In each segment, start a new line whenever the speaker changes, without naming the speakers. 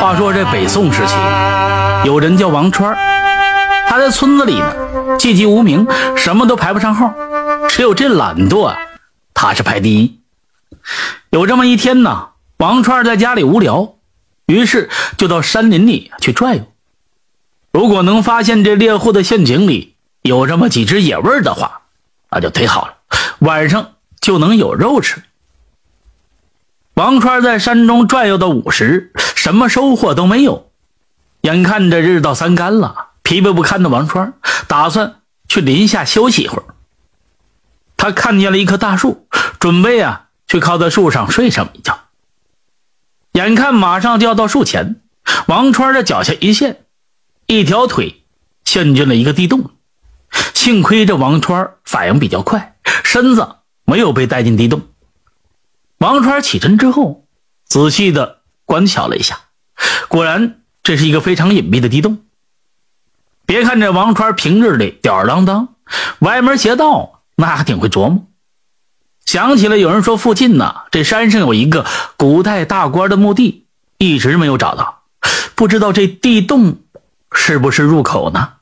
话说这北宋时期，有人叫王川他在村子里呢，籍籍无名，什么都排不上号，只有这懒惰，他是排第一。有这么一天呢，王川在家里无聊，于是就到山林里去转悠。如果能发现这猎户的陷阱里有这么几只野味的话，那就忒好了，晚上就能有肉吃。王川在山中转悠到午时，什么收获都没有。眼看着日到三竿了，疲惫不堪的王川打算去林下休息一会儿。他看见了一棵大树，准备啊去靠在树上睡上一觉。眼看马上就要到树前，王川的脚下一陷，一条腿陷进了一个地洞。幸亏这王川反应比较快，身子没有被带进地洞。王川起身之后，仔细的观瞧了一下，果然这是一个非常隐蔽的地洞。别看这王川平日里吊儿郎当，歪门邪道，那还挺会琢磨。想起了有人说附近呢，这山上有一个古代大官的墓地，一直没有找到，不知道这地洞是不是入口呢？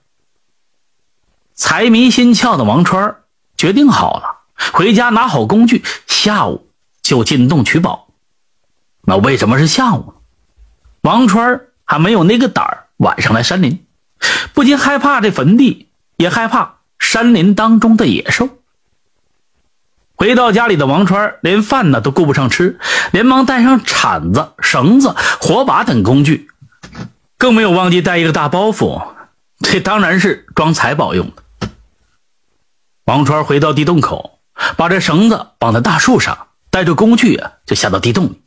财迷心窍的王川决定好了，回家拿好工具，下午。就进洞取宝，那为什么是下午？王川还没有那个胆儿晚上来山林，不仅害怕这坟地，也害怕山林当中的野兽。回到家里的王川连饭呢都顾不上吃，连忙带上铲子、绳子、火把等工具，更没有忘记带一个大包袱，这当然是装财宝用的。王川回到地洞口，把这绳子绑在大树上。带着工具啊，就下到地洞里。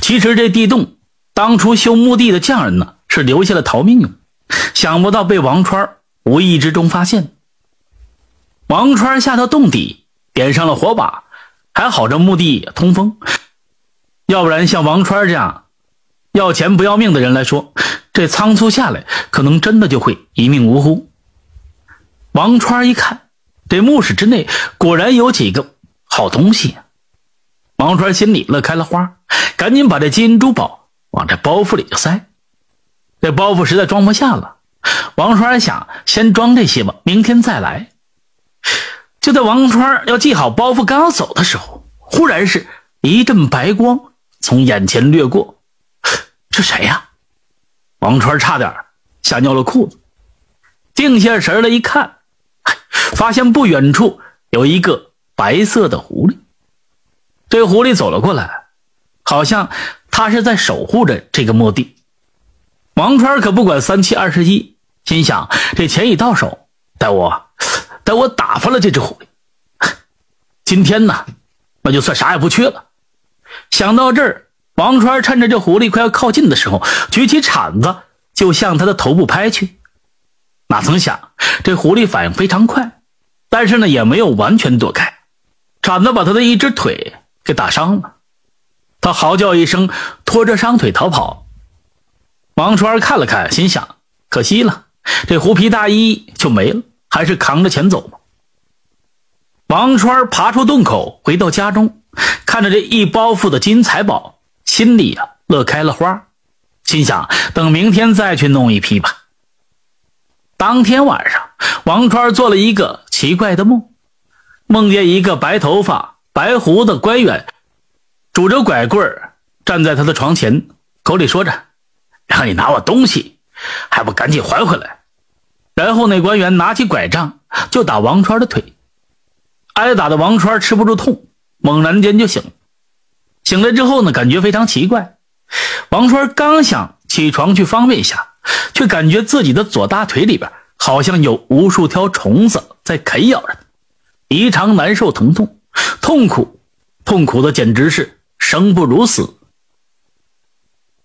其实这地洞当初修墓地的匠人呢，是留下了逃命用，想不到被王川无意之中发现。王川下到洞底，点上了火把，还好这墓地通风，要不然像王川这样要钱不要命的人来说，这仓促下来，可能真的就会一命呜呼。王川一看，这墓室之内果然有几个好东西。王川心里乐开了花，赶紧把这金银珠宝往这包袱里就塞。这包袱实在装不下了，王川想先装这些吧，明天再来。就在王川要系好包袱，刚要走的时候，忽然是一阵白光从眼前掠过。这谁呀？王川差点吓尿了裤子。定下神来一看，发现不远处有一个白色的狐狸。这狐狸走了过来，好像他是在守护着这个墓地。王川可不管三七二十一，心想：这钱已到手，待我待我打发了这只狐狸，今天呢，那就算啥也不缺了。想到这儿，王川趁着这狐狸快要靠近的时候，举起铲子就向他的头部拍去。哪曾想，这狐狸反应非常快，但是呢，也没有完全躲开，铲子把他的一只腿。给打伤了，他嚎叫一声，拖着伤腿逃跑。王川看了看，心想：可惜了，这狐皮大衣就没了，还是扛着钱走吧。王川爬出洞口，回到家中，看着这一包袱的金财宝，心里啊乐开了花，心想：等明天再去弄一批吧。当天晚上，王川做了一个奇怪的梦，梦见一个白头发。白胡子官员拄着拐棍站在他的床前，口里说着：“让你拿我东西，还不赶紧还回来！”然后那官员拿起拐杖就打王川的腿，挨打的王川吃不住痛，猛然间就醒了。醒来之后呢，感觉非常奇怪。王川刚想起床去方便一下，却感觉自己的左大腿里边好像有无数条虫子在啃咬着，异常难受疼痛。痛苦，痛苦的简直是生不如死。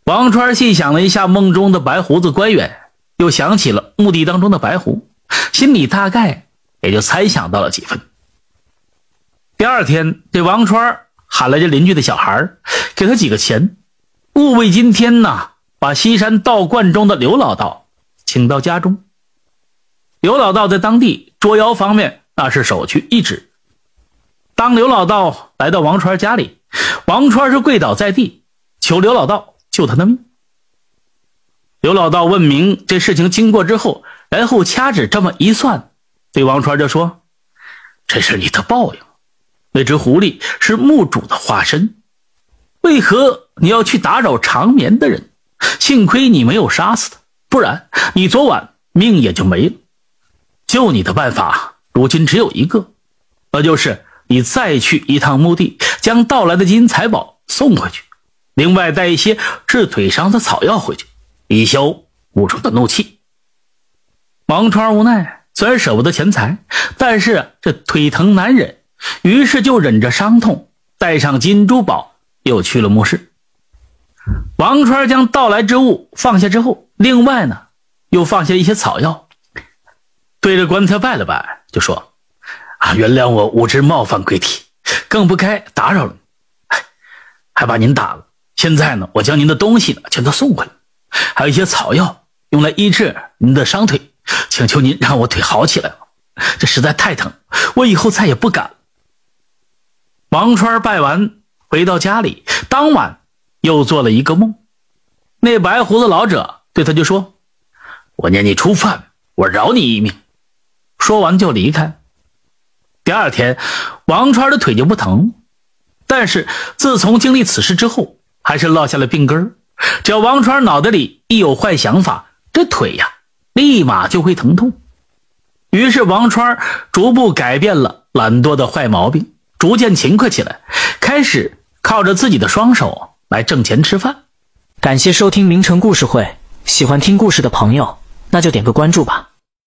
王川细想了一下梦中的白胡子官员，又想起了墓地当中的白狐，心里大概也就猜想到了几分。第二天，这王川喊来这邻居的小孩，给他几个钱，物为今天呐，把西山道观中的刘老道请到家中。刘老道在当地捉妖方面那是首屈一指。当刘老道来到王川家里，王川是跪倒在地，求刘老道救他的命。刘老道问明这事情经过之后，然后掐指这么一算，对王川就说：“这是你的报应。那只狐狸是墓主的化身，为何你要去打扰长眠的人？幸亏你没有杀死他，不然你昨晚命也就没了。救你的办法，如今只有一个，那就是你再去一趟墓地，将盗来的金银财宝送回去，另外带一些治腿伤的草药回去。”以消墓主的怒气。王川无奈，虽然舍不得钱财，但是这腿疼难忍，于是就忍着伤痛，带上金珠宝，又去了墓室。王川将盗来之物放下之后，另外呢，又放下一些草药，对着棺材拜了拜，就说：“原谅我无知冒犯贵体，更不该打扰了你，还把您打了。现在呢，我将您的东西呢，全都送回来。”还有一些草药用来医治您的伤腿，请求您让我腿好起来吧，这实在太疼，我以后再也不敢。王川拜完回到家里，当晚又做了一个梦，那白胡子老者对他就说：“我念你初犯，我饶你一命。”说完就离开。第二天，王川的腿就不疼，但是自从经历此事之后，还是落下了病根。只要王川脑袋里一有坏想法，这腿呀立马就会疼痛。于是王川逐步改变了懒惰的坏毛病，逐渐勤快起来，开始靠着自己的双手来挣钱吃饭。
感谢收听名城故事会，喜欢听故事的朋友，那就点个关注吧。